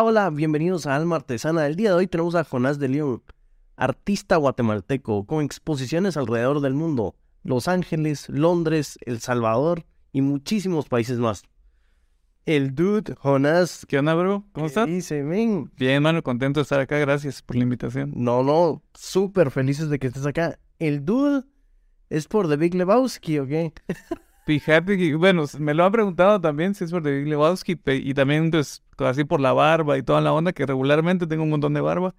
hola, bienvenidos a Alma Artesana. El día de hoy tenemos a Jonás de León, artista guatemalteco con exposiciones alrededor del mundo, Los Ángeles, Londres, El Salvador y muchísimos países más. El dude Jonás. ¿Qué onda, bro? ¿Cómo estás? Dice, men. Bien, mano, contento de estar acá. Gracias por la invitación. No, no, súper felices de que estés acá. El dude es por The Big Lebowski, ¿o qué? Fíjate que, bueno, me lo han preguntado también si es por Big Lebowski y también, pues, así por la barba y toda la onda, que regularmente tengo un montón de barba,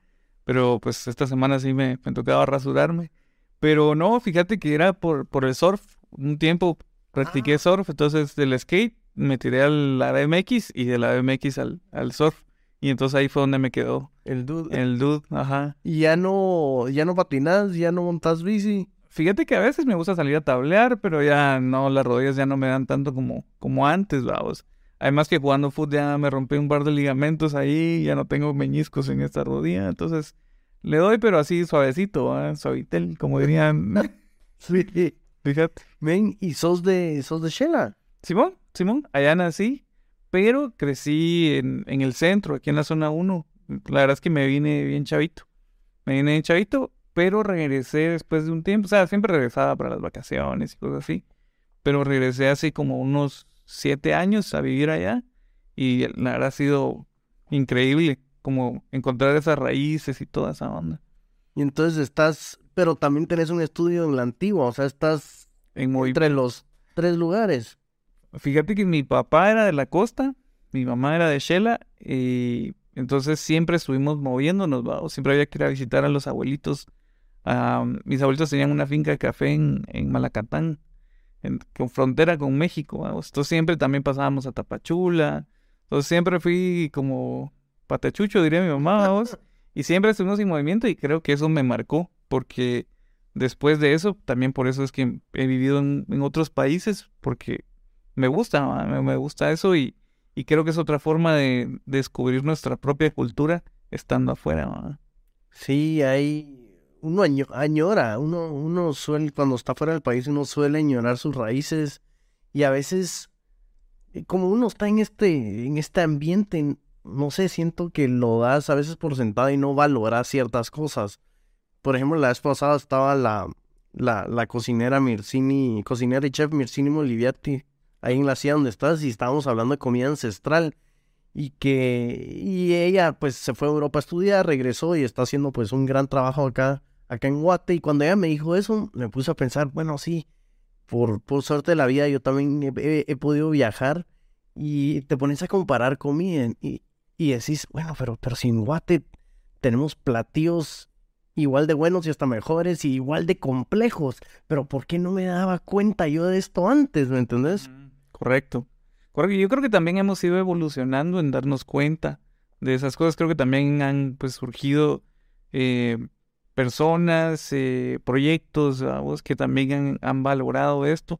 pero pues esta semana sí me, me tocaba rasurarme. Pero no, fíjate que era por, por el surf. Un tiempo practiqué Ah. surf, entonces del skate me tiré a la BMX y de la BMX al, al surf. Y entonces ahí fue donde me quedó El dude. el dude, ajá. Y ya no, ya no patinas, ya no montas bici. Fíjate que a veces me gusta salir a tablear, pero ya no, las rodillas ya no me dan tanto como, como antes, vamos. Además que jugando fútbol ya me rompí un par de ligamentos ahí, ya no tengo meñiscos en esta rodilla, entonces le doy, pero así suavecito, suavitel, como dirían. Sí. Fíjate. Men, y sos de, sos de Shela. Simón, Simón, allá nací, pero crecí en, en el centro, aquí en la zona 1. La verdad es que me vine bien chavito. Me vine bien chavito, pero regresé después de un tiempo. O sea, siempre regresaba para las vacaciones y cosas así. Pero regresé hace como unos siete años a vivir allá. Y la verdad ha sido increíble como encontrar esas raíces y toda esa onda. Y entonces estás, pero también tenés un estudio en la antigua, o sea, estás En entre los tres lugares. Fíjate que mi papá era de la costa, mi mamá era de Shela, y entonces siempre estuvimos moviéndonos, ¿va? O siempre había que ir a visitar a los abuelitos. Ah, mis abuelitos tenían una finca de café en, en Malacatán, en, con frontera con México. Entonces siempre también pasábamos a Tapachula. Entonces siempre fui como patachucho, diría mi mamá, vamos. Y siempre estuvimos en movimiento y creo que eso me marcó, porque después de eso, también por eso es que he vivido en, otros países, porque me gusta, me, gusta eso y, y creo que es otra forma de, descubrir nuestra propia cultura estando afuera. ¿va? Sí, hay. Uno año- añora, uno, uno suele, cuando está fuera del país, uno suele añorar sus raíces. Y a veces, eh, como uno está en este, en este ambiente, no sé, siento que lo das a veces por sentado y no valoras ciertas cosas. Por ejemplo, la vez pasada estaba la, la, la cocinera Mircini, cocinera y chef Mircini Moliviati, ahí en la silla donde estás, y estábamos hablando de comida ancestral. Y que, y ella pues se fue a Europa a estudiar, regresó y está haciendo pues un gran trabajo acá, acá en Guate. Y cuando ella me dijo eso, me puse a pensar, bueno, sí, por, por suerte de la vida yo también he, he- podido viajar y te pones a comparar comida y, y decís, bueno, pero, pero si en Guate tenemos platillos igual de buenos y hasta mejores y igual de complejos, pero ¿por qué no me daba cuenta yo de esto antes, me entendés? Correcto. Correcto. Yo creo que también hemos ido evolucionando en darnos cuenta de esas cosas. Creo que también han pues surgido eh, personas, eh, proyectos, vamos, que también han, han valorado esto.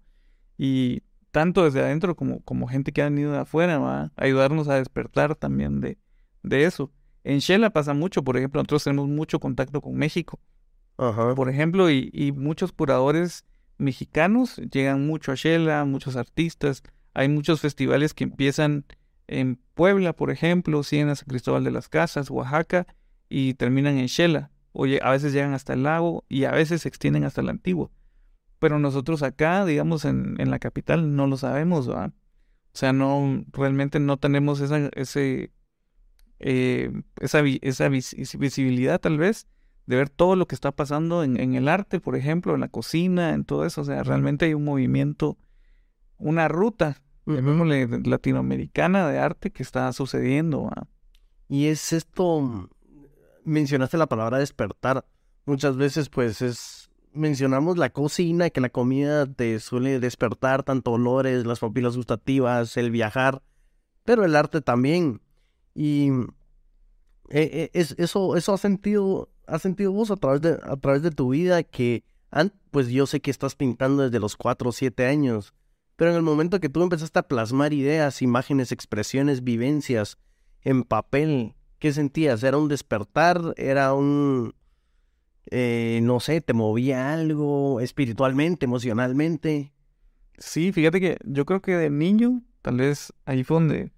Y tanto desde adentro como, como gente que han ido de afuera, ¿va? ayudarnos a despertar también de, de eso. En Shela pasa mucho, por ejemplo, nosotros tenemos mucho contacto con México, Ajá. por ejemplo, y, y muchos curadores mexicanos llegan mucho a Shela, muchos artistas. Hay muchos festivales que empiezan en Puebla, por ejemplo, siguen a San Cristóbal de las Casas, Oaxaca, y terminan en Shela. Oye, a veces llegan hasta el lago y a veces se extienden hasta el antiguo. Pero nosotros acá, digamos, en, en la capital, no lo sabemos, ¿va? O sea, no, realmente no tenemos esa, ese, eh, esa, esa vis- visibilidad, tal vez, de ver todo lo que está pasando en, en el arte, por ejemplo, en la cocina, en todo eso. O sea, realmente hay un movimiento, una ruta, llamémosle latinoamericana de arte que está sucediendo. Y es esto, mencionaste la palabra despertar. Muchas veces pues es, mencionamos la cocina, que la comida te suele despertar tanto olores, las papilas gustativas, el viajar, pero el arte también. Y eh, eh, es, eso, eso has sentido, has sentido vos a través de, a través de tu vida que, pues yo sé que estás pintando desde los 4 o 7 años, pero en el momento que tú empezaste a plasmar ideas, imágenes, expresiones, vivencias en papel, ¿qué sentías? ¿Era un despertar? ¿Era un, eh, no sé, te movía algo espiritualmente, emocionalmente? Sí, fíjate que yo creo que de niño, tal vez ahí fue donde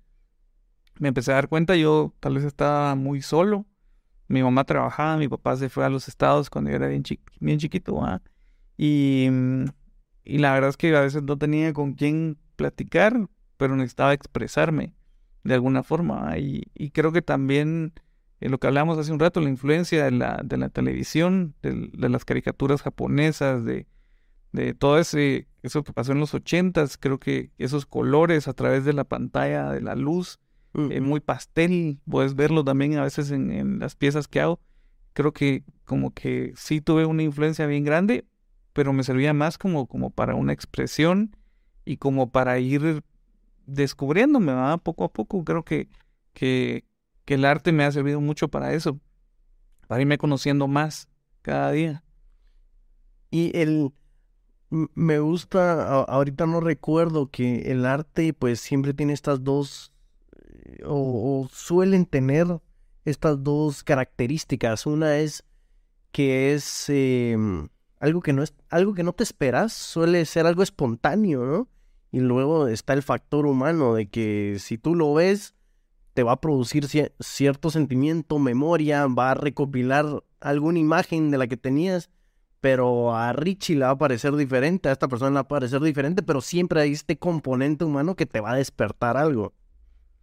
me empecé a dar cuenta, yo tal vez estaba muy solo. Mi mamá trabajaba, mi papá se fue a los estados cuando yo era bien, chiquito, mm, y la verdad es que a veces no tenía con quién platicar, pero necesitaba expresarme de alguna forma. Y, y creo que también en lo que hablamos hace un rato, la influencia de la, de la televisión, de, las caricaturas japonesas, de, de todo ese, eso que pasó en los ochentas, creo que esos colores a través de la pantalla, de la luz, eh, muy pastel, puedes verlo también a veces en, en, las piezas que hago. Creo que como que sí tuve una influencia bien grande, pero me servía más como, como para una expresión y como para ir descubriéndome, ¿va? poco a poco. Creo que, que, que el arte me ha servido mucho para eso, para irme conociendo más cada día. Y el me gusta, ahorita no recuerdo que el arte pues siempre tiene estas dos o, suelen tener estas dos características. Una es que es em, algo que no es algo que no te esperas, suele ser algo espontáneo, ¿no? Y luego está el factor humano de que si tú lo ves te va a producir cierto sentimiento, memoria, va a recopilar alguna imagen de la que tenías, pero a Richie le va a parecer diferente, a esta persona le va a parecer diferente, pero siempre hay este componente humano que te va a despertar algo.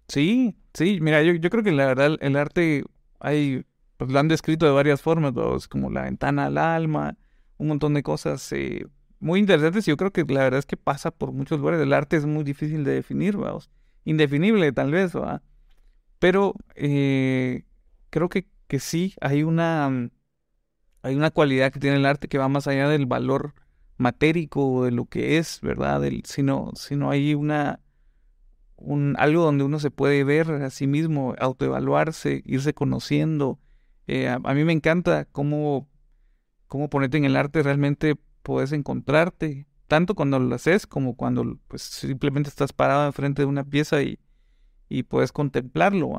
Sí, sí, mira, yo, yo creo que la verdad el arte hay, pues lo han descrito de varias formas, como la ventana al alma, un montón de cosas eh, muy interesantes. Y yo creo que la verdad es que pasa por muchos lugares. El arte es muy difícil de definir, vamos. Indefinible tal vez, ¿va? Pero eh, creo que, que sí, hay una, hay una cualidad que tiene el arte que va más allá del valor matérico de lo que es, ¿verdad? Sino, sino hay una un, algo donde uno se puede ver a sí mismo, autoevaluarse, irse conociendo. Eh, a, mí me encanta cómo, cómo ponerte en el arte realmente puedes encontrarte, tanto cuando lo haces como cuando pues, simplemente estás parado enfrente de una pieza y, y puedes contemplarlo.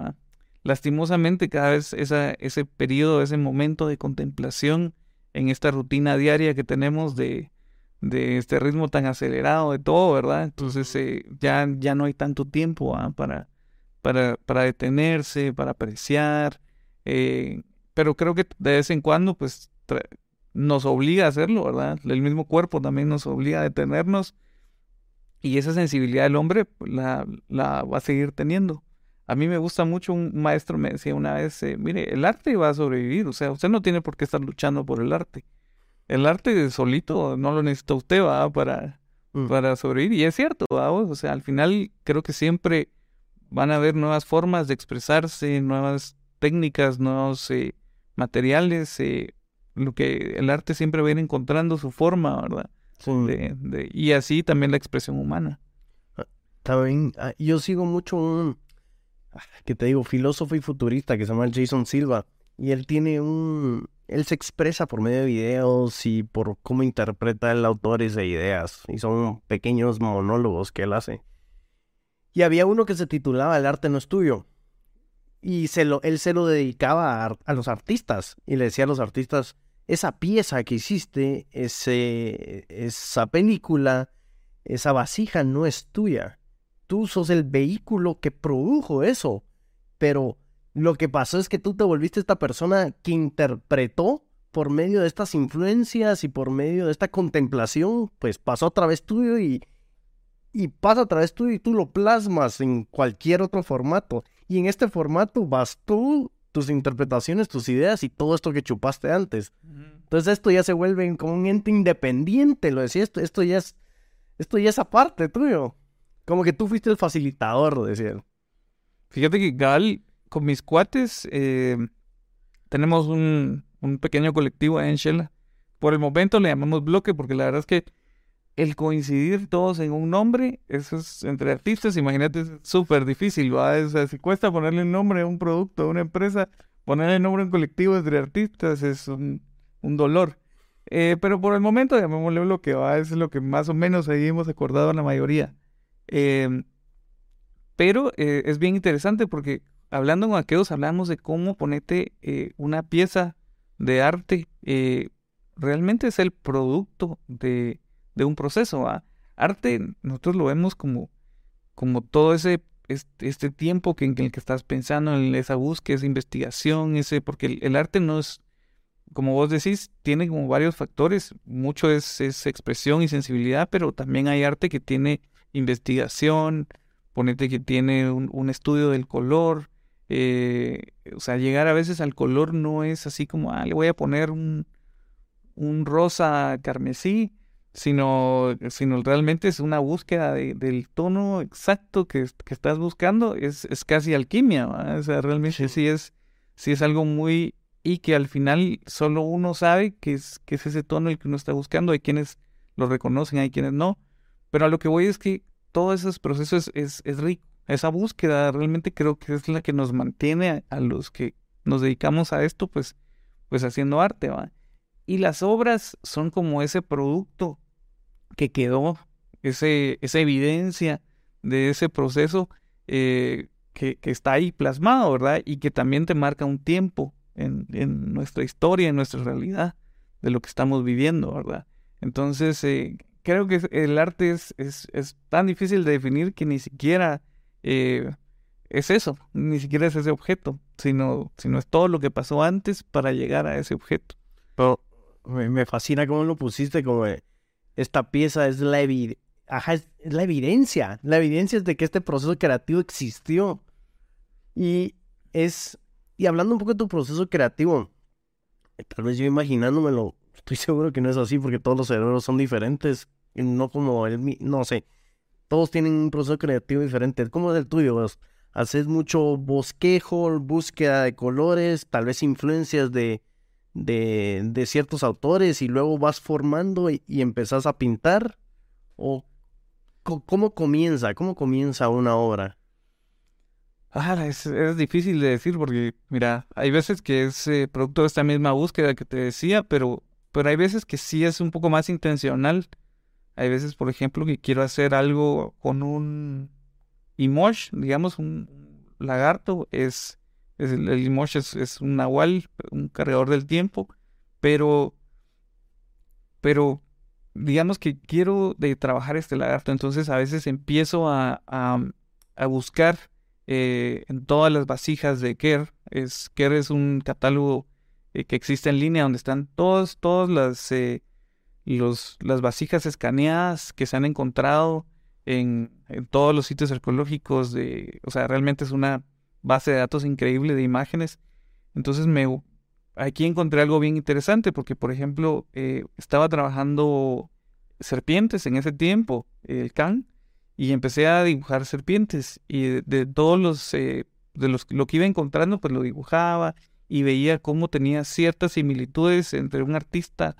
Lastimosamente, cada vez esa, ese periodo, ese momento de contemplación en esta rutina diaria que tenemos de, de este ritmo tan acelerado de todo, ¿verdad? Entonces eh, ya, ya no hay tanto tiempo ¿ah? para, para, para detenerse, para apreciar, eh, pero creo que de vez en cuando pues nos obliga a hacerlo, ¿verdad? El mismo cuerpo también nos obliga a detenernos y esa sensibilidad del hombre pues, la, la va a seguir teniendo. A mí me gusta mucho, un maestro me decía una vez, eh, mire, el arte va a sobrevivir, o sea, usted no tiene por qué estar luchando por el arte el arte solito no lo necesita usted, ¿va? Para, mm. para sobrevivir. Y es cierto, ¿va? O sea, al final creo que siempre van a haber nuevas formas de expresarse, nuevas técnicas, nuevos eh, materiales. Eh, lo que el arte siempre va a ir encontrando su forma, ¿verdad? De, y así también la expresión humana. Ah, También, ah, yo sigo mucho un, ah, que te digo, filósofo y futurista que se llama Jason Silva. Y él tiene un, él se expresa por medio de videos y por cómo interpreta el autor esas ideas. Y son pequeños monólogos que él hace. Y había uno que se titulaba El arte no es tuyo. Y se lo, él se lo dedicaba a, los artistas. Y le decía a los artistas, esa pieza que hiciste, esa película, esa vasija no es tuya. Tú sos el vehículo que produjo eso. Pero lo que pasó es que tú te volviste esta persona que interpretó por medio de estas influencias y por medio de esta contemplación, pues pasó a través tuyo y, y pasa a través tuyo y tú lo plasmas en cualquier otro formato. Y en este formato vas tú, tus interpretaciones, tus ideas y todo esto que chupaste antes. Entonces esto ya se vuelve como un ente independiente, lo decía, esto, esto ya es, esto ya es aparte tuyo. Como que tú fuiste el facilitador, decía. Fíjate que Gal con mis cuates eh, tenemos un, pequeño colectivo en Shela. Por el momento le llamamos bloque porque la verdad es que el coincidir todos en un nombre, eso es entre artistas, imagínate, es súper difícil, ¿va? O sea, si cuesta ponerle un nombre a un producto, a una empresa, ponerle nombre a un colectivo entre artistas es un, dolor. Eh, pero por el momento, llamémosle bloque, ¿va? Es lo que más o menos ahí hemos acordado a la mayoría. Eh, pero es bien interesante porque hablando con aquellos, hablamos de cómo ponerte eh, una pieza de arte eh, realmente es el producto de, un proceso. Arte, nosotros lo vemos como, como todo ese este, este tiempo que, en el que estás pensando en esa búsqueda, esa investigación, ese, porque el, arte no es, como vos decís, tiene como varios factores. Mucho es, es expresión y sensibilidad, pero también hay arte que tiene investigación, ponete que tiene un, un estudio del color. Eh, o sea, llegar a veces al color no es así como, ah, le voy a poner un, un rosa carmesí, sino, sino realmente es una búsqueda del tono exacto que, que estás buscando, es, es casi alquimia, o sea, realmente sí. es, sí es algo muy, y que al final solo uno sabe que es, que es ese tono el que uno está buscando, hay quienes lo reconocen, hay quienes no, pero a lo que voy es que todo ese proceso es, es, es rico, esa búsqueda realmente creo que es la que nos mantiene a, los que nos dedicamos a esto, pues, pues haciendo arte, ¿va? Y las obras son como ese producto que quedó, ese, esa evidencia de ese proceso eh, que, que, está ahí plasmado, ¿verdad? Y que también te marca un tiempo en, en, nuestra historia, en nuestra realidad, de lo que estamos viviendo, ¿verdad? Entonces, eh, creo que el arte es, es, es, tan difícil de definir que ni siquiera eh, es eso, ni siquiera es ese objeto, sino, sino es todo lo que pasó antes para llegar a ese objeto. Pero me, fascina cómo lo pusiste, como esta pieza es la, es, la evidencia. La evidencia es de que este proceso creativo existió. Y es. Y hablando un poco de tu proceso creativo, tal vez yo imaginándomelo, estoy seguro que no es así porque todos los cerebros son diferentes. No como el. No sé. Todos tienen un proceso creativo diferente. ¿Cómo es el tuyo? Haces mucho bosquejo, búsqueda de colores, tal vez influencias de de, de ciertos autores y luego vas formando y, y empezás a pintar? ¿O cómo comienza? ¿Cómo comienza una obra? Ah, es, es, difícil de decir porque, mira, hay veces que es eh, producto de esta misma búsqueda que te decía, pero, pero hay veces que sí es un poco más intencional. Hay veces, por ejemplo, que quiero hacer algo con un emoji, digamos, un lagarto, es el, el es, un nahual, un cargador del tiempo, pero, pero digamos que quiero de trabajar este lagarto, entonces a veces empiezo a, a, buscar eh, en todas las vasijas de Kerr. Es, Kerr es un catálogo eh, que existe en línea donde están todas, todas las, eh, las vasijas escaneadas que se han encontrado en, en todos los sitios arqueológicos. De, o sea, realmente es una base de datos increíble de imágenes. Entonces me aquí encontré algo bien interesante porque, por ejemplo, eh, estaba trabajando serpientes en ese tiempo, el can, y empecé a dibujar serpientes y de, todos los eh, de los lo que iba encontrando, pues lo dibujaba y veía cómo tenía ciertas similitudes entre un artista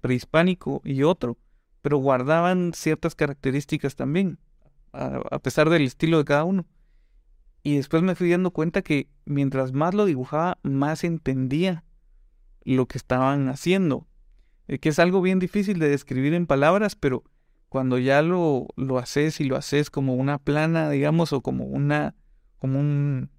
prehispánico y otro, pero guardaban ciertas características también, a pesar del estilo de cada uno. Y después me fui dando cuenta que mientras más lo dibujaba, más entendía lo que estaban haciendo. Eh, que es algo bien difícil de describir en palabras, pero cuando ya lo, lo haces y lo haces como una plana, digamos, o como una, como un,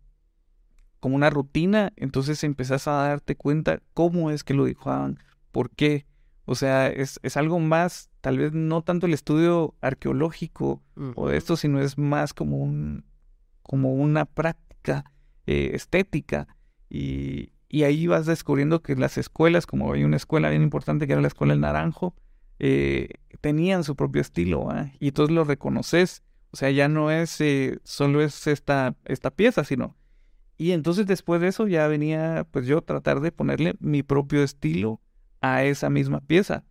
como una rutina, entonces empezás a darte cuenta cómo es que lo dibujaban, por qué. O sea, es, es algo más, tal vez no tanto el estudio arqueológico o de esto, sino es más como un, como una práctica eh, estética y, ahí vas descubriendo que las escuelas, como hay una escuela bien importante que era la escuela del Naranjo, eh, tenían su propio estilo y entonces lo reconoces, o sea, ya no es eh, solo es esta, esta pieza, sino... Y entonces después de eso ya venía pues yo tratar de ponerle mi propio estilo a esa misma pieza.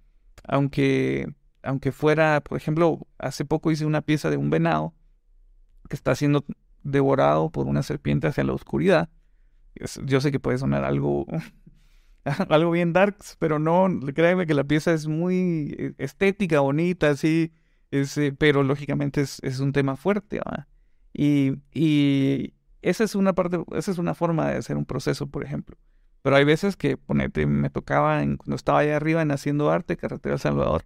Aunque, aunque fuera, por ejemplo, hace poco hice una pieza de un venado que está haciendo devorado por una serpiente hacia la oscuridad. Yo sé que puede sonar algo, algo bien darks, pero no, créeme que la pieza es muy eh, estética, bonita, así, es, eh, pero lógicamente es, es, un tema fuerte. Y, y esa es una parte, esa es una forma de hacer un proceso, por ejemplo. Pero hay veces que, ponete, me tocaba, cuando estaba allá arriba en Haciendo Arte, Carretera Salvador,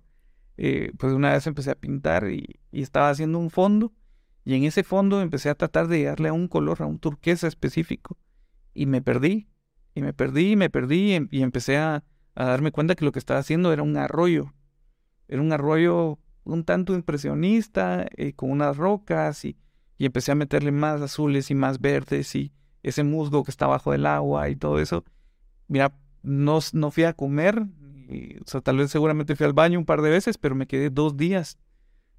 eh, pues una vez empecé a pintar y, y estaba haciendo un fondo y en ese fondo empecé a tratar de darle a un color, a un turquesa específico. Y me perdí. Y me perdí, y me perdí. Em, y, empecé a, darme cuenta que lo que estaba haciendo era un arroyo. Era un arroyo un tanto impresionista, eh, con unas rocas. Y, y empecé a meterle más azules y más verdes y ese musgo que está bajo del agua y todo eso. Mira, no, no fui a comer, o sea, tal vez seguramente fui al baño un par de veces, pero me quedé dos días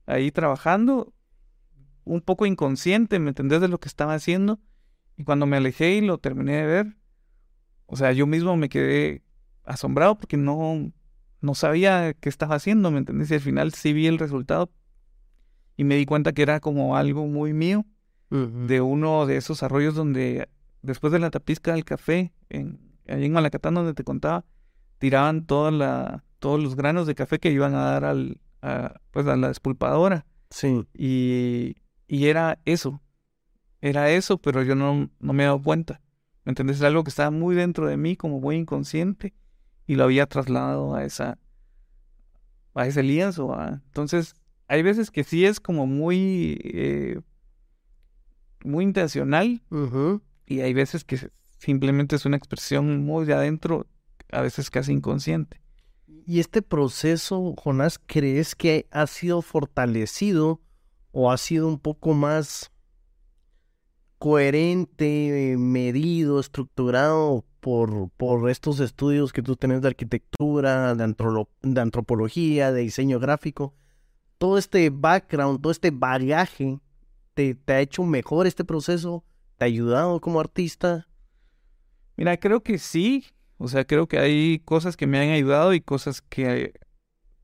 ahí trabajando, un poco inconsciente, ¿me entendés de lo que estaba haciendo? Y cuando me alejé y lo terminé de ver, o sea, yo mismo me quedé asombrado porque no, no sabía qué estaba haciendo, ¿me entendés? Y al final sí vi el resultado y me di cuenta que era como algo muy mío, de uno de esos arroyos donde después de la tapizca del café, en, ahí en Malacatán donde te contaba, tiraban toda la, todos los granos de café que iban a dar al, a, pues a la despulpadora. Sí. Y, y era eso, era eso, pero yo no, no me he dado cuenta. ¿Me entendés? Es algo que estaba muy dentro de mí, como muy inconsciente, y lo había trasladado a esa, a ese lienzo. Entonces, hay veces que sí es como muy, eh, muy intencional, y hay veces que simplemente es una expresión muy de adentro, a veces casi inconsciente. ¿Y este proceso, Jonás, crees que ha sido fortalecido o ha sido un poco más coherente, medido, estructurado por, por estos estudios que tú tienes de arquitectura, de, de antropología, de diseño gráfico? Todo este background, todo este bagaje, te, te ha hecho mejor este proceso? ¿Te ha ayudado como artista? Mira, creo que sí. O sea, creo que hay cosas que me han ayudado y cosas que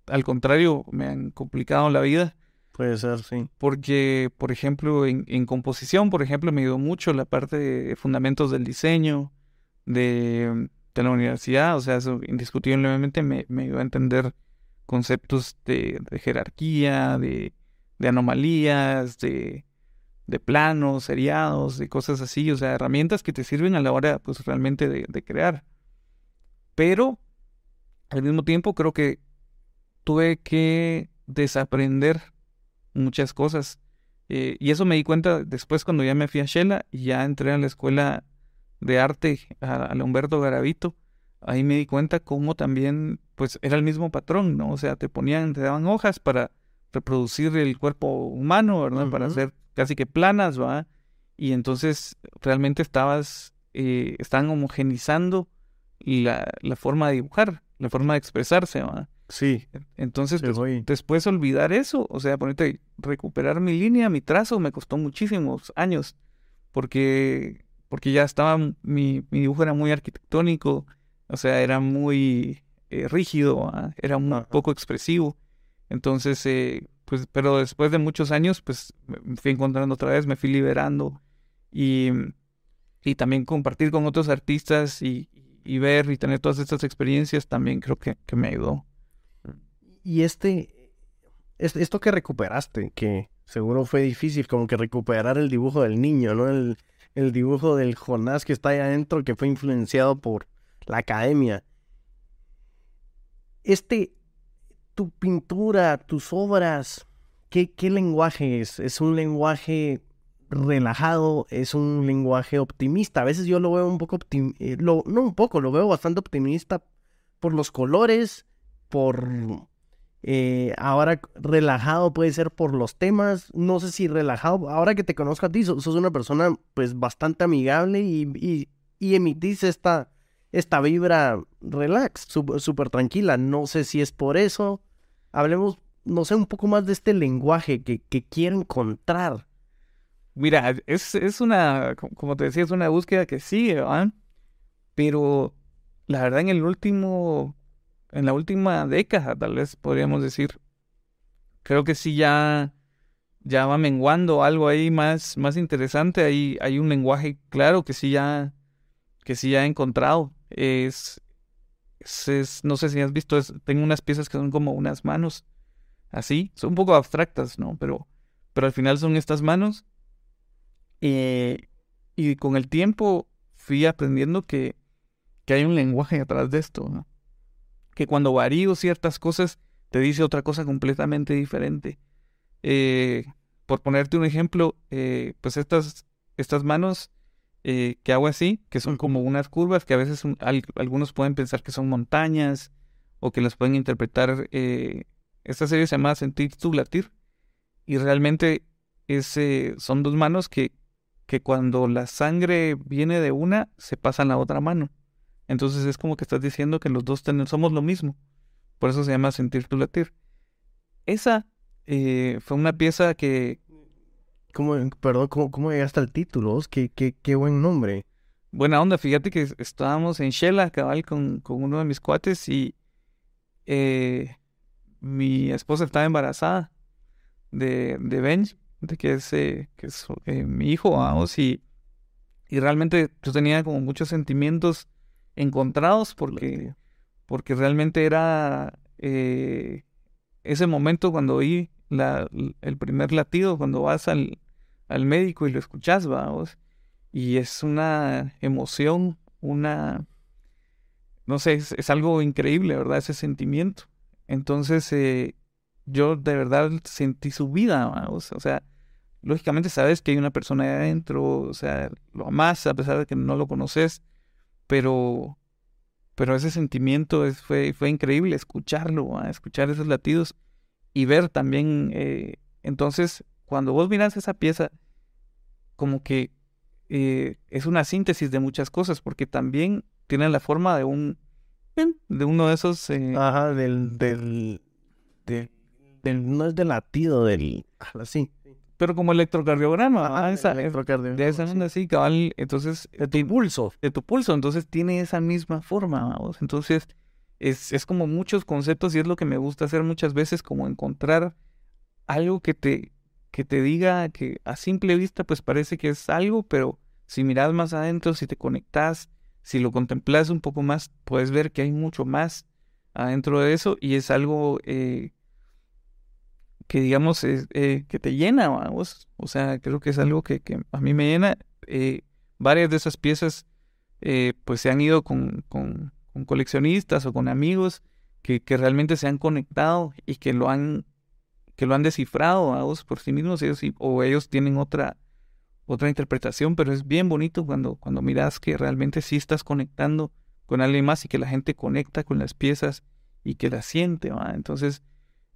al contrario me han complicado la vida. Puede ser, sí. Porque, por ejemplo, en, composición, por ejemplo, me ayudó mucho la parte de fundamentos del diseño, de, la universidad. O sea, eso indiscutiblemente me, ayudó a entender conceptos de, jerarquía, de, anomalías, de, de planos, seriados, de cosas así. O sea, herramientas que te sirven a la hora, pues, realmente de, de crear. Pero al mismo tiempo creo que tuve que desaprender muchas cosas. Eh, y eso me di cuenta después cuando ya me fui a Shela y ya entré a la escuela de arte a, Humberto Garavito. Ahí me di cuenta cómo también, pues era el mismo patrón, ¿no? O sea, te ponían, te daban hojas para reproducir el cuerpo humano, ¿verdad? Para hacer casi que planas, ¿va? Y entonces realmente estabas, eh, estaban homogenizando la, la forma de dibujar, la forma de expresarse, ¿va? Sí. Entonces, después olvidar eso, o sea, ponerte, recuperar mi línea, mi trazo, me costó muchísimos años, porque, porque ya estaba, mi, mi dibujo era muy arquitectónico, o sea, era muy eh, rígido, era un poco expresivo. Entonces, eh, pues, pero después de muchos años, pues, me fui encontrando otra vez, me fui liberando y, y también compartir con otros artistas y, y ver y tener todas estas experiencias también creo que, que me ayudó. Y este, esto que recuperaste, que seguro fue difícil, como que recuperar el dibujo del niño, ¿no? El, el dibujo del Jonás que está ahí adentro, que fue influenciado por la academia. Este, tu pintura, tus obras, ¿qué, qué lenguaje es? ¿Es un lenguaje relajado, es un lenguaje optimista. A veces yo lo veo un poco eh, no un poco, lo veo bastante optimista por los colores, por eh, ahora relajado puede ser por los temas, no sé si relajado, ahora que te conozco a ti, sos, una persona pues bastante amigable y, y, emitís esta, esta vibra relax, súper tranquila, no sé si es por eso, hablemos, no sé, un poco más de este lenguaje que, que quiero encontrar Mira, es, es una, como te decía, es una búsqueda que sigue, ¿verdad? Pero la verdad en el último, en la última década, tal vez podríamos decir, creo que sí ya, ya va menguando algo ahí más, más interesante. Hay, hay un lenguaje claro que sí ya, que sí ya he encontrado. Es, es, no sé si has visto, tengo unas piezas que son como unas manos, así, son un poco abstractas, ¿no? Pero, pero al final son estas manos eh, y con el tiempo fui aprendiendo que, que hay un lenguaje atrás de esto, que cuando varío ciertas cosas te dice otra cosa completamente diferente. Eh, por ponerte un ejemplo, eh, pues estas, estas manos que hago así, que son como unas curvas que a veces algunos pueden pensar que son montañas o que las pueden interpretar. esta serie se llama Sentir tu latir y realmente es, eh, son dos manos que, que cuando la sangre viene de una, se pasa a la otra mano. Entonces es como que estás diciendo que los dos somos lo mismo. Por eso se llama sentir tu latir. Esa eh, fue una pieza que... ¿Cómo, perdón, ¿cómo, cómo llegaste al título? ¿Qué, qué, qué buen nombre. Buena onda, fíjate que estábamos en Shela, cabal, con, con uno de mis cuates y eh, mi esposa estaba embarazada de, de Benj, de que es, eh, que es eh, mi hijo, vamos, y, y realmente yo tenía como muchos sentimientos encontrados porque, porque realmente era eh, ese momento cuando oí la, el primer latido, cuando vas al, al médico y lo escuchas, vamos, y es una emoción, una, no sé, es, algo increíble, ¿verdad? Ese sentimiento. Entonces, eh, yo de verdad sentí su vida, vamos, o sea, lógicamente sabes que hay una persona ahí adentro, o sea, lo amas a pesar de que no lo conoces, pero, pero ese sentimiento fue, fue increíble escucharlo, escuchar esos latidos y ver también, eh, entonces, cuando vos miras esa pieza, como que eh, es una síntesis de muchas cosas, porque también tiene la forma de un, de uno de esos... Eh, Ajá, del, del, del, no es del latido, del, así pero como electrocardiograma. Ah, esa, electrocardiograma. De esa onda así, cabal. Entonces. De tu pulso. De tu pulso. Entonces tiene esa misma forma, vamos. Entonces, es, es como muchos conceptos y es lo que me gusta hacer muchas veces, como encontrar algo que te, que te diga que a simple vista, pues parece que es algo, pero si miras más adentro, si te conectas, si lo contemplas un poco más, puedes ver que hay mucho más adentro de eso y es algo eh, que digamos eh, que te llena, vamos. O sea, creo que es algo que, que a mí me llena. Eh, varias de esas piezas eh, pues se han ido con, con, con, coleccionistas o con amigos que, que realmente se han conectado y que lo han que lo han descifrado vamos, por sí mismos ellos, o ellos tienen otra otra interpretación, pero es bien bonito cuando, cuando miras que realmente sí estás conectando con alguien más y que la gente conecta con las piezas y que las siente, ¿va? Entonces,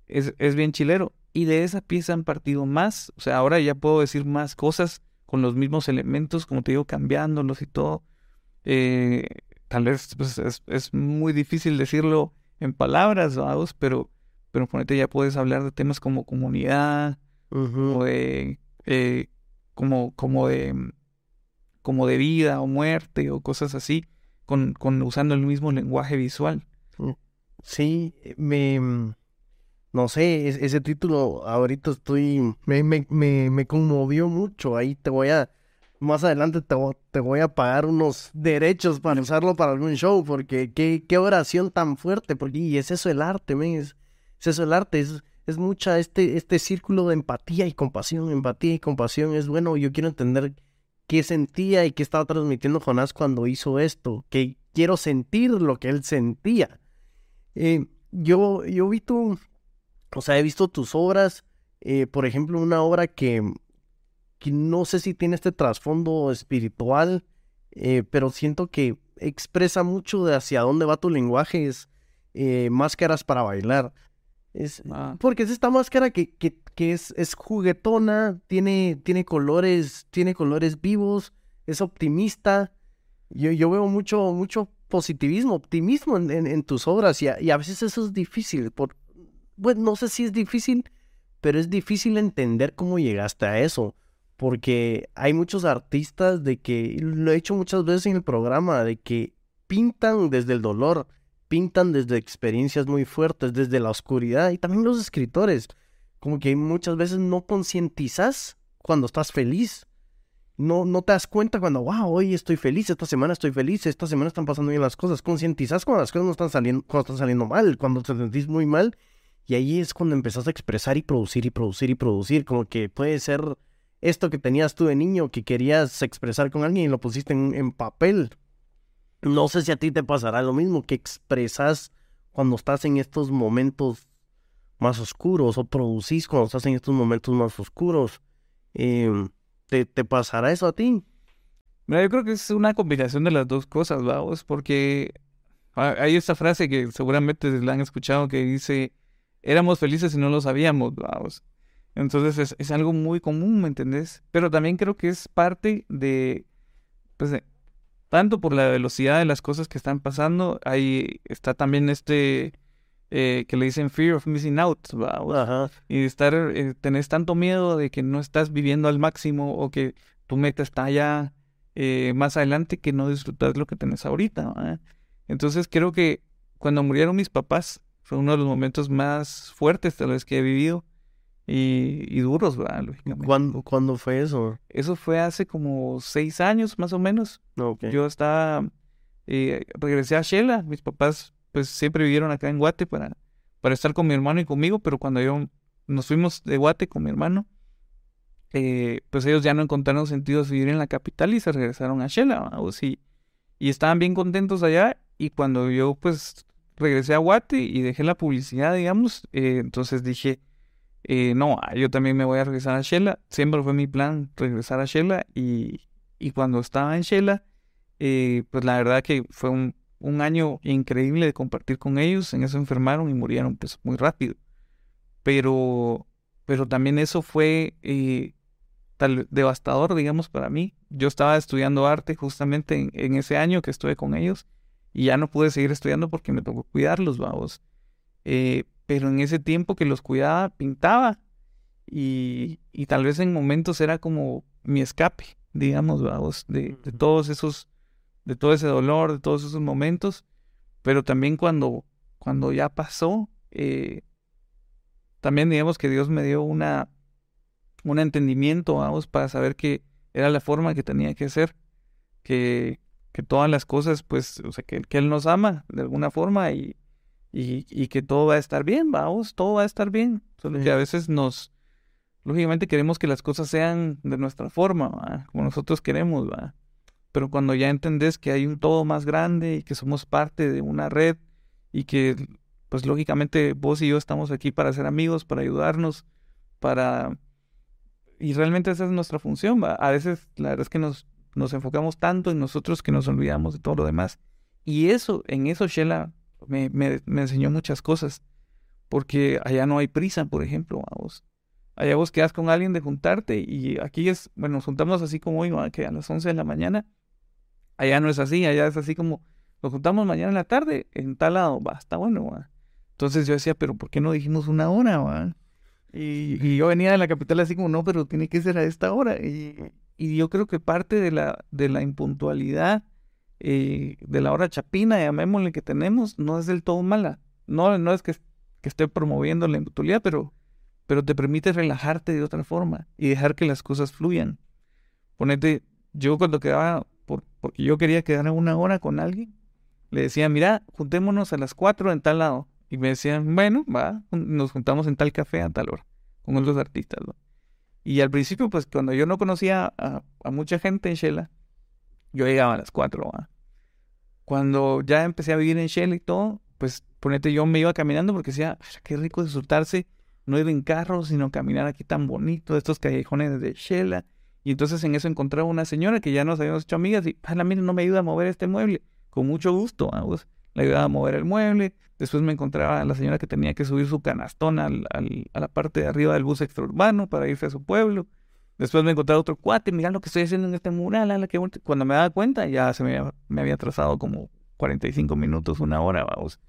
es, es bien chilero y de esa pieza han partido más, o sea, ahora ya puedo decir más cosas con los mismos elementos, como te digo, cambiándolos y todo. Eh, tal vez pues, es, muy difícil decirlo en palabras, vamos, pero, pero ponete ya puedes hablar de temas como comunidad, o de, eh, como, como de, como de vida o muerte o cosas así, con, con usando el mismo lenguaje visual. Sí, me, no sé, ese título ahorita estoy, me, me, me, conmovió mucho, ahí te voy a, más adelante te, te, voy a pagar unos derechos para usarlo para algún show, porque qué, qué oración tan fuerte, porque y es eso el arte, men, es, eso el arte, es, es mucha este, este círculo de empatía y compasión, empatía y compasión, es bueno, yo quiero entender qué sentía y qué estaba transmitiendo Jonás cuando hizo esto, que quiero sentir lo que él sentía. Eh, yo, yo vi tu, o sea, he visto tus obras, eh, por ejemplo, una obra que, que, no sé si tiene este trasfondo espiritual, eh, pero siento que expresa mucho de hacia dónde va tu lenguaje, es eh, máscaras para bailar. Es, ah. Porque es esta máscara que, que, que es, es, juguetona, tiene, tiene, colores, tiene colores vivos, es optimista. Yo, yo veo mucho, mucho positivismo, optimismo en, en, tus obras y a, y a, veces eso es difícil por, bueno, no sé si es difícil, pero es difícil entender cómo llegaste a eso. Porque hay muchos artistas de que, lo he hecho muchas veces en el programa, de que pintan desde el dolor, pintan desde experiencias muy fuertes, desde la oscuridad, y también los escritores, como que muchas veces no concientizas cuando estás feliz. No, no te das cuenta cuando, wow, hoy estoy feliz, esta semana estoy feliz, esta semana están pasando bien las cosas. Concientizas cuando las cosas no están saliendo, cuando están saliendo mal, cuando te sentís muy mal y ahí es cuando empezás a expresar y producir y producir y producir. Como que puede ser esto que tenías tú de niño que querías expresar con alguien y lo pusiste en, papel. No sé si a ti te pasará lo mismo, que expresas cuando estás en estos momentos más oscuros o producís cuando estás en estos momentos más oscuros. Em, ¿te, ¿te, pasará eso a ti? Mira, yo creo que es una combinación de las dos cosas, vamos, porque hay esta frase que seguramente la han escuchado que dice, éramos felices y no lo sabíamos, vamos. Entonces es, es algo muy común, ¿me entendés? Pero también creo que es parte de, pues, de- tanto por la velocidad de las cosas que están pasando, ahí está también este, eh, que le dicen fear of missing out, Ajá. y estar, eh, tenés tanto miedo de que no estás viviendo al máximo o que tu meta está allá eh, más adelante que no disfrutas lo que tenés ahorita. Entonces creo que cuando murieron mis papás fue uno de los momentos más fuertes tal vez que he vivido y, y duros, ¿verdad? Lógicamente. ¿Cuándo, ¿Cuándo fue eso? Eso fue hace como seis años más o menos. Yo estaba, eh, regresé a Shela, mis papás pues siempre vivieron acá en Guate para, para estar con mi hermano y conmigo, pero cuando yo nos fuimos de Guate con mi hermano, eh, pues ellos ya no encontraron sentido de vivir en la capital y se regresaron a Shela, vamos, y, y estaban bien contentos allá y cuando yo pues regresé a Guate y dejé la publicidad, digamos, eh, entonces dije, eh, no, ah, yo también me voy a regresar a Shela, siempre fue mi plan regresar a Shela y, y cuando estaba en Shela, eh, pues la verdad que fue un, año increíble de compartir con ellos. En eso enfermaron y murieron pues muy rápido. Pero, pero también eso fue tal, devastador, digamos, para mí. Yo estaba estudiando arte justamente en, en ese año que estuve con ellos y ya no pude seguir estudiando porque me tocó cuidarlos, vamos. Eh, pero en ese tiempo que los cuidaba, pintaba y, y tal vez en momentos era como mi escape, digamos, vamos, de, todos esos de todo ese dolor, de todos esos momentos, pero también cuando, cuando ya pasó, eh, también digamos que Dios me dio una, un entendimiento, vamos, para saber que era la forma que tenía que ser, que, que todas las cosas, pues, o sea, que, que Él nos ama de alguna forma y, y, y que todo va a estar bien, vamos, todo va a estar bien, solo Sí. que a veces nos, lógicamente queremos que las cosas sean de nuestra forma, ¿va? como nosotros queremos, ¿va? pero cuando ya entendés que hay un todo más grande y que somos parte de una red y que pues lógicamente vos y yo estamos aquí para ser amigos, para ayudarnos, para... Y realmente esa es nuestra función, ¿va? A veces la verdad es que nos, nos enfocamos tanto en nosotros que nos olvidamos de todo lo demás. Y eso, en eso Shela me, me, me enseñó muchas cosas, porque allá no hay prisa, por ejemplo, a vos. Allá vos quedas con alguien de juntarte y aquí es, bueno, nos juntamos así como hoy, que a las 11 de la mañana Allá no es así, allá es así como nos juntamos mañana en la tarde en tal lado, va, está bueno, va. Entonces yo decía, pero ¿por qué no dijimos una hora, va? Y yo venía de la capital así como, no, pero tiene que ser a esta hora. Y, y yo creo que parte de la, de la impuntualidad, eh, de la hora chapina, llamémosle que tenemos, no es del todo mala. No, no es que, esté promoviendo la impuntualidad, pero, pero te permite relajarte de otra forma y dejar que las cosas fluyan. Ponete, yo cuando quedaba por- porque yo quería quedar una hora con alguien, le decía, mira, juntémonos a las 4 en tal lado. Y me decían, bueno, va, nos juntamos en tal café a tal hora, con otros artistas, ¿no? Y al principio, pues cuando yo no conocía a, mucha gente en Shela, yo llegaba a las 4, ¿va? Cuando ya empecé a vivir en Shela y todo, pues ponete, yo me iba caminando porque decía, "Ay, qué rico disfrutarse, no ir en carro, sino caminar aquí tan bonito, estos callejones de Shela. Y entonces en eso encontraba una señora que ya nos habíamos hecho amigas y, la mira, no me ayuda a mover este mueble. Con mucho gusto, vamos. Ayudaba a mover el mueble. Después me encontraba a la señora que tenía que subir su canastón a la parte de arriba del bus extraurbano para irse a su pueblo. Después me encontraba otro cuate, mira lo que estoy haciendo en este mural, bonito". Cuando me daba cuenta, ya se me, había- me había atrasado como 45 minutos, una hora, vamos.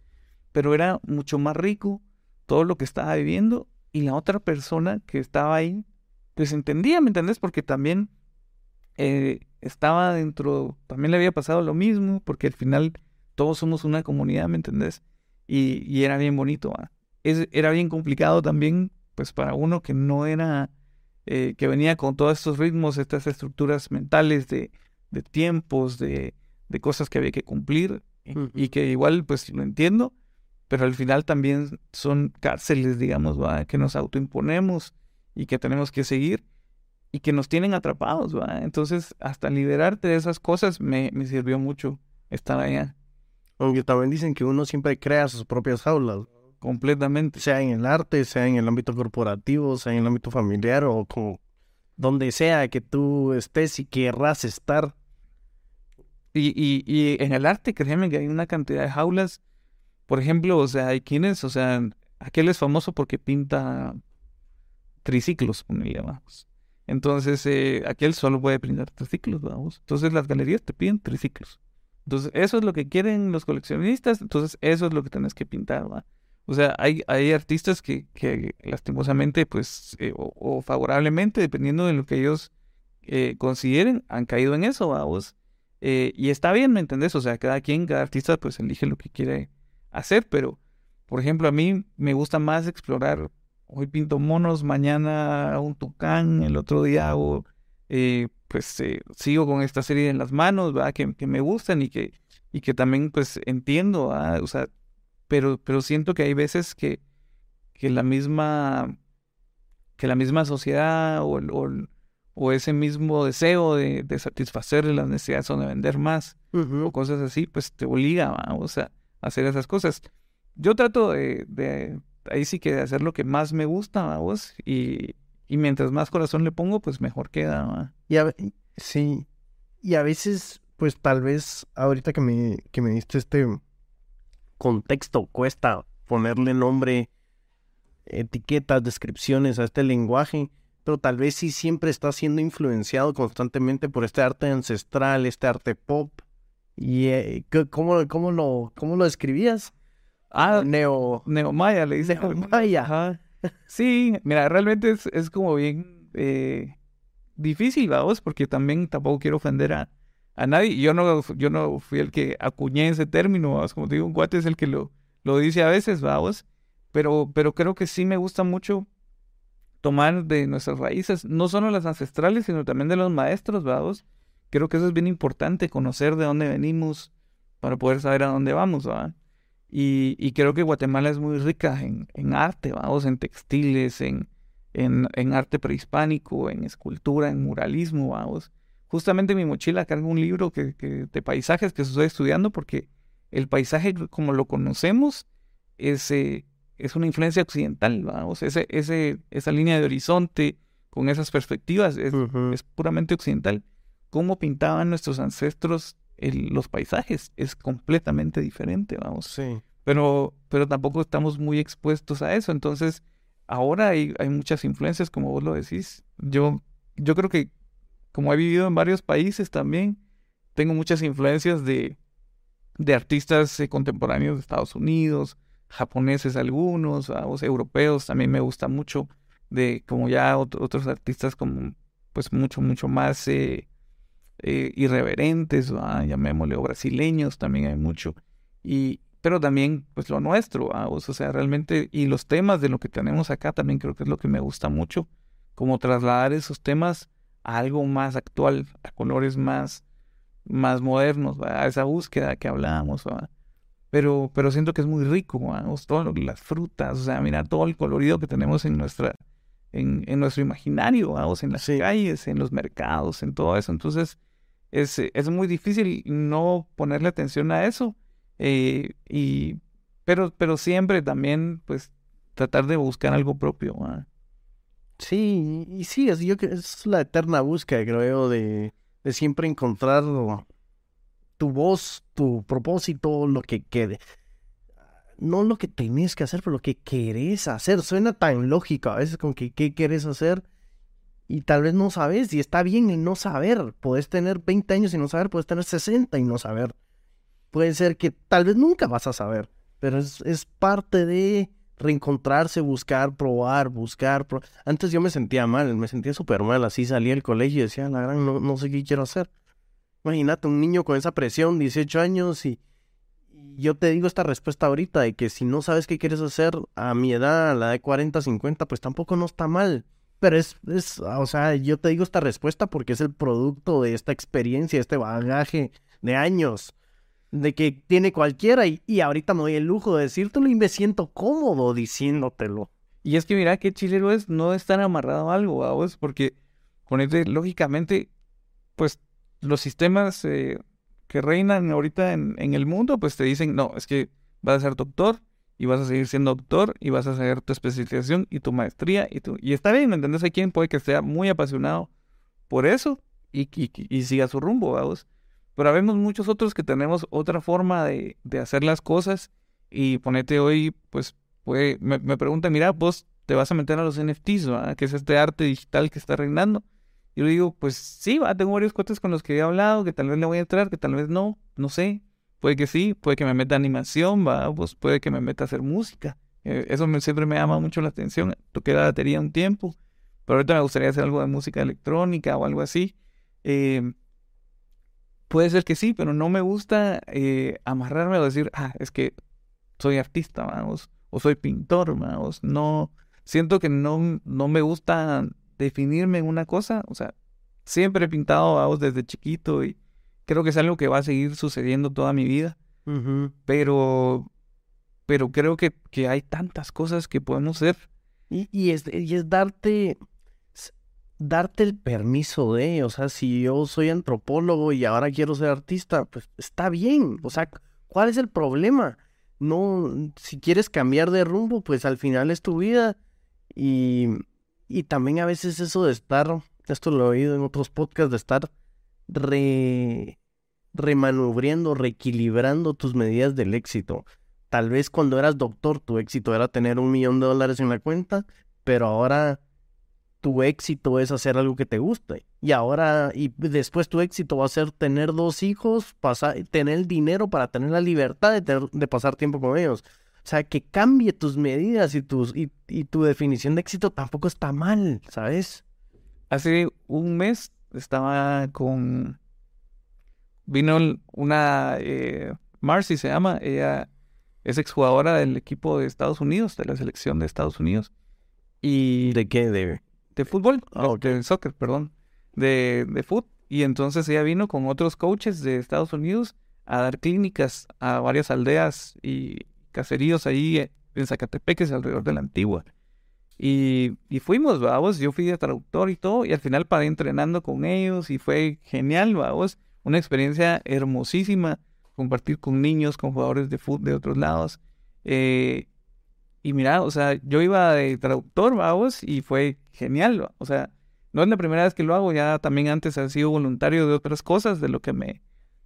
Pero era mucho más rico todo lo que estaba viviendo y la otra persona que estaba ahí pues entendía, ¿me entendés? Porque también eh, estaba dentro, también le había pasado lo mismo, porque al final todos somos una comunidad, ¿me entendés? Y, y era bien bonito. Es, era bien complicado también, pues para uno que no era, eh, que venía con todos estos ritmos, estas estructuras mentales de, de tiempos, de, de cosas que había que cumplir, y, que igual pues lo entiendo, pero al final también son cárceles, digamos, ¿va? Que nos autoimponemos y que tenemos que seguir y que nos tienen atrapados, ¿va? Entonces, hasta liberarte de esas cosas me, me sirvió mucho estar allá Aunque también dicen que uno siempre crea sus propias jaulas, completamente. sea en el arte, sea en el ámbito corporativo, sea en el ámbito familiar o como donde sea que tú estés y querrás estar. Y, y, y en el arte, créeme que hay una cantidad de jaulas. Por ejemplo, o sea, hay quienes, o sea, aquel es famoso porque pinta triciclos, ponele, vamos. Entonces, eh, aquel solo puede pintar triciclos, vamos. Entonces, las galerías te piden triciclos. Entonces, eso es lo que quieren los coleccionistas, entonces eso es lo que tenés que pintar, ¿va? O sea, hay, artistas que, lastimosamente, pues, eh, o, favorablemente, dependiendo de lo que ellos eh, consideren, han caído en eso, vamos. Eh, y está bien, ¿me entendés? O sea, cada quien, cada artista, pues, elige lo que quiere hacer, pero, por ejemplo, a mí me gusta más explorar, hoy pinto monos, mañana un tucán, el otro día hago, pues, sigo con esta serie en las manos, ¿verdad? Que, que me gustan y que, y que también, pues, entiendo, ¿verdad? O sea, pero, pero siento que hay veces que, que la misma que la misma sociedad o, o, ese mismo deseo de, de, satisfacer las necesidades o de vender más o cosas así, pues te obliga vamos, a hacer esas cosas. Yo trato de, de, ahí sí que de hacer lo que más me gusta, vamos, y, y mientras más corazón le pongo, pues mejor queda. Y sí, y a veces, pues tal vez ahorita que me, que me diste este contexto cuesta ponerle nombre, etiquetas, descripciones a este lenguaje, pero tal vez sí siempre está siendo influenciado constantemente por este arte ancestral, este arte pop. ¿Y eh, ¿cómo, cómo, lo, cómo lo describías? Ah, neo... Neomaya, le dice. Neomaya. Sí, mira, realmente es, es como bien eh, difícil, vamos, porque también tampoco quiero ofender a, a nadie. Yo no, yo no fui el que acuñé ese término, ¿vamos? como te digo, un guate es el que lo, lo dice a veces, vamos. Pero, pero creo que sí me gusta mucho tomar de nuestras raíces, no solo las ancestrales, sino también de los maestros, vamos. Creo que eso es bien importante, conocer de dónde venimos para poder saber a dónde vamos, ¿va? Y, y creo que Guatemala es muy rica en, en arte, vamos, en textiles, en, en, en arte prehispánico, en escultura, en muralismo, vamos. Justamente mi mochila carga un libro que, de paisajes que estoy estudiando porque el paisaje como lo conocemos es, eh, es una influencia occidental, vamos, ese, ese, esa línea de horizonte con esas perspectivas es, puramente occidental. Cómo pintaban nuestros ancestros los paisajes es completamente diferente, vamos. Sí. Pero, pero tampoco estamos muy expuestos a eso, entonces ahora hay, hay muchas influencias, como vos lo decís. Yo, yo creo que como he vivido en varios países también, tengo muchas influencias de, de artistas eh, contemporáneos de Estados Unidos, japoneses algunos, los europeos también me gusta mucho, de como ya otros artistas como pues mucho, mucho más eh, eh, irreverentes, llamémosle, o brasileños también hay mucho. Y, pero también pues lo nuestro, o sea, realmente, y los temas de lo que tenemos acá también creo que es lo que me gusta mucho, como trasladar esos temas a algo más actual, a colores más, más modernos, a esa búsqueda que hablábamos. Pero, pero siento que es muy rico, todas las frutas, o sea, mira todo el colorido que tenemos en nuestra, en, en nuestro imaginario, vamos, en las calles, en los mercados, en todo eso. Entonces, es, es muy difícil no ponerle atención a eso. Eh, y, pero, pero siempre también, pues, tratar de buscar algo propio. Sí, y sí, es, yo, es la eterna búsqueda, creo, de, de siempre encontrar tu voz, tu propósito, lo que quede. No lo que tenés que hacer, pero lo que querés hacer. Suena tan lógico a veces con que qué querés hacer y tal vez no sabes y está bien el no saber. Puedes tener 20 años y no saber, puedes tener 60 y no saber. Puede ser que tal vez nunca vas a saber, pero es, es parte de reencontrarse, buscar, probar, buscar. Antes yo me sentía mal, me sentía súper mal, así salía del colegio y decía, la gran, no, no sé qué quiero hacer. Imagínate un niño con esa presión, 18 años, y, yo te digo esta respuesta ahorita, de que si no sabes qué quieres hacer a mi edad, a la de 40, 50, pues tampoco no está mal. Pero es, es, o sea, yo te digo esta respuesta porque es el producto de esta experiencia, este bagaje de años de que tiene cualquiera y, y, ahorita me doy el lujo de decírtelo y me siento cómodo diciéndotelo. Y es que mira qué chilero es no estar amarrado a algo, vos, porque ponete, lógicamente, pues los sistemas eh, que reinan ahorita en, en, el mundo, pues te dicen, no, es que vas a ser doctor y vas a seguir siendo doctor y vas a hacer tu especialización y tu maestría y tu... Y está bien, ¿me entendés? Hay quien puede que sea muy apasionado por eso y, y, y siga su rumbo, vamos. Pero habemos muchos otros que tenemos otra forma de, de hacer las cosas y ponete hoy, pues, puede, me, me preguntan, mira, vos te vas a meter a los NFTs, ¿va? que es este arte digital que está reinando. Yo le digo, pues sí, va, tengo varios cuates con los que he hablado, que tal vez le voy a entrar, que tal vez no, no sé. Puede que sí, puede que me meta animación, va, pues puede que me meta a hacer música. Eh, eso me, siempre me llama mucho la atención. Toqué la batería un tiempo, pero ahorita me gustaría hacer algo de música electrónica o algo así. Eh, puede ser que sí, pero no me gusta eh, amarrarme o decir, ah, es que soy artista, vamos, o soy pintor, vamos. No, siento que no, no me gusta definirme en una cosa. O sea, siempre he pintado, vamos, desde chiquito y creo que es algo que va a seguir sucediendo toda mi vida. Pero, pero creo que, que, hay tantas cosas que podemos hacer. Y, y, es, y es darte, darte el permiso de, o sea, si yo soy antropólogo y ahora quiero ser artista, pues está bien. O sea, ¿cuál es el problema? No, si quieres cambiar de rumbo, pues al final es tu vida. Y, y también a veces eso de estar, esto lo he oído en otros podcasts, de estar re, remanubriendo, reequilibrando tus medidas del éxito. Tal vez cuando eras doctor tu éxito era tener un millón de dólares en la cuenta, pero ahora tu éxito es hacer algo que te guste. Y ahora, y después tu éxito va a ser tener dos hijos, pasar, tener el dinero para tener la libertad de, pasar tiempo con ellos. O sea, que cambie tus medidas y, tus, y tu definición de éxito tampoco está mal, ¿sabes? Hace un mes estaba con vino una eh, Marcy se llama, ella es exjugadora del equipo de Estados Unidos, de la selección de Estados Unidos. Y ¿De qué? De, de fútbol, oh, de soccer, perdón, de, de fútbol. Y entonces ella vino con otros coaches de Estados Unidos a dar clínicas a varias aldeas y caseríos ahí en Zacatepeques, alrededor de la antigua. Y, y fuimos, vamos, yo fui de traductor y todo, y al final paré entrenando con ellos y fue genial, vamos una experiencia hermosísima compartir con niños, con jugadores de fútbol de otros lados. Eh, y mira, o sea, yo iba de traductor, vamos, y fue genial, o sea, no es la primera vez que lo hago, ya también antes he sido voluntario de otras cosas, de lo que me,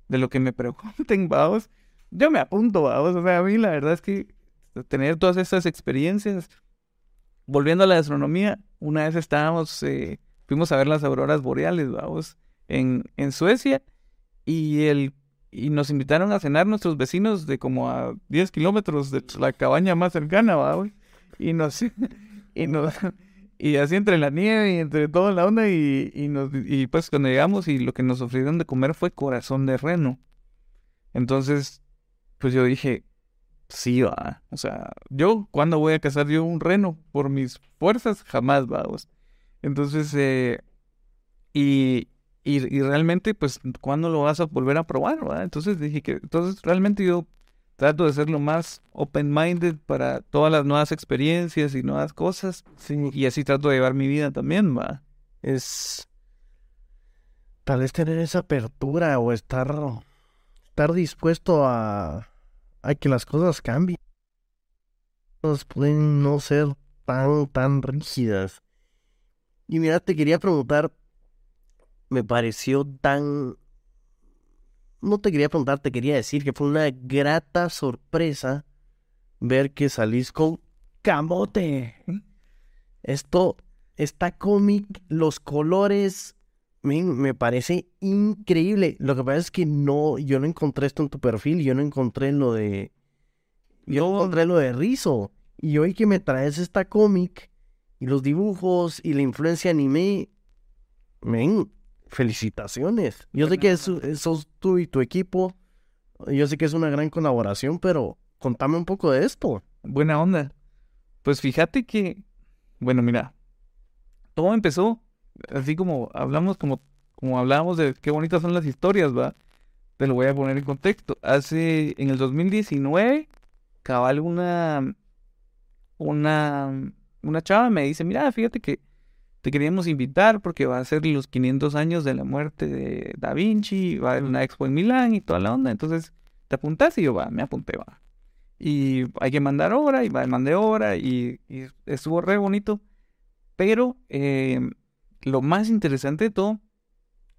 de lo que me pregunten, vamos. Yo me apunto, vamos, o sea, a mí la verdad es que tener todas esas experiencias, volviendo a la astronomía, una vez estábamos, eh, fuimos a ver las auroras boreales, vamos, en, en Suecia, y el y nos invitaron a cenar nuestros vecinos de como a 10 kilómetros de la cabaña más cercana, ¿va, Y nos, y nos, y así entre la nieve y entre toda la onda y, y, nos, y pues cuando llegamos y lo que nos ofrecieron de comer fue corazón de reno. Entonces, pues yo dije, sí, va, o sea, yo, ¿cuándo voy a cazar yo un reno? Por mis fuerzas, jamás, vamos. Entonces, eh, y, y, realmente, pues, ¿cuándo lo vas a volver a probar? Entonces dije que, entonces realmente yo trato de ser lo más open-minded para todas las nuevas experiencias y nuevas cosas. Y así trato de llevar mi vida también, va. Es tal vez tener esa apertura o estar, estar dispuesto a, a que las cosas cambien. Las pueden no ser tan, tan rígidas. Y mira, te quería preguntar, me pareció tan... No te quería preguntar, te quería decir que fue una grata sorpresa ver que salís con camote. Esto, esta cómic, los colores, me, parece increíble. Lo que pasa es que no, yo no encontré esto en tu perfil, yo no encontré lo de... Yo no encontré lo de Rizo. Y hoy que me traes esta cómic y los dibujos y la influencia anime, men, felicitaciones. Yo sé que sos tú y tu equipo. Yo sé que es una gran colaboración, pero contame un poco de esto. Buena onda. Pues fíjate que, bueno, mira, todo empezó así como hablamos, como, como hablábamos de qué bonitas son las historias, ¿va? Te lo voy a poner en contexto. Hace, en el 2019, cabal una, una, una chava me dice, mira, fíjate que te queríamos invitar porque va a ser los 500 años de la muerte de Da Vinci, va a haber una expo en Milán y toda la onda. Entonces, ¿te apuntas? Y yo, va, me apunté, va. Y hay que mandar obra, y va, mandé obra, y, y estuvo re bonito. Pero eh, lo más interesante de todo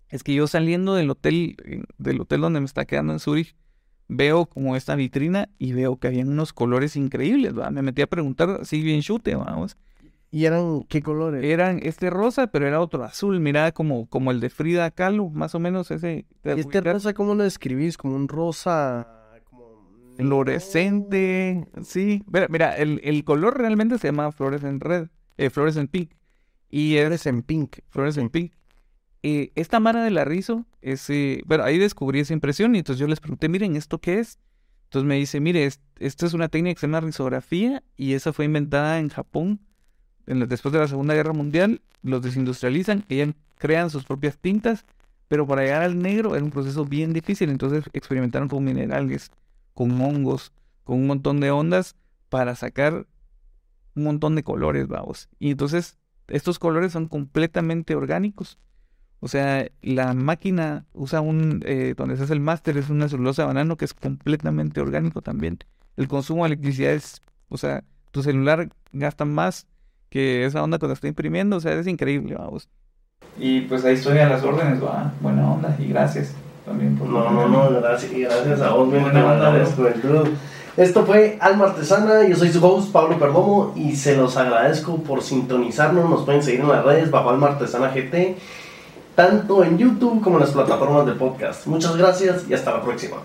es que yo saliendo del hotel, del hotel donde me está quedando en Zurich, veo como esta vitrina y veo que habían unos colores increíbles, ¿va? Me metí a preguntar así bien chute, vamos. ¿Y eran qué colores? Eran este rosa, pero era otro azul, mira, como, como el de Frida Kahlo, más o menos ese. ¿Y este rosa cómo lo describís? Como un rosa... Como... Fluorescente, sí. Mira, mira el, el color realmente se llama fluorescent red, eh, fluorescent pink. Y es en pink. Fluorescent pink. Eh, esta mara de la rizo, bueno, ahí descubrí esa impresión y entonces yo les pregunté, miren, ¿esto qué es? Entonces me dice, mire, esto es una técnica que se llama risografía y esa fue inventada en Japón después de la Segunda Guerra Mundial. Los desindustrializan, ellos crean sus propias tintas, pero para llegar al negro era un proceso bien difícil. Entonces experimentaron con minerales, con hongos, con un montón de ondas para sacar un montón de colores, vamos. Y entonces estos colores son completamente orgánicos. O sea, la máquina usa un, eh, donde se hace el máster, es una celulosa de banano que es completamente orgánico también. El consumo de electricidad es, o sea, tu celular gasta más que esa onda cuando está imprimiendo, o sea, es increíble, vamos. Y pues ahí estoy a las órdenes, va, buena onda, y gracias también por... No, no, no, gracias, gracias a vos, buena onda de. Esto fue Alma Artesana, yo soy su host Pablo Perdomo y se los agradezco por sintonizarnos, nos pueden seguir en las redes bajo Alma Artesana GT tanto en YouTube como en las plataformas de podcast. Muchas gracias y hasta la próxima.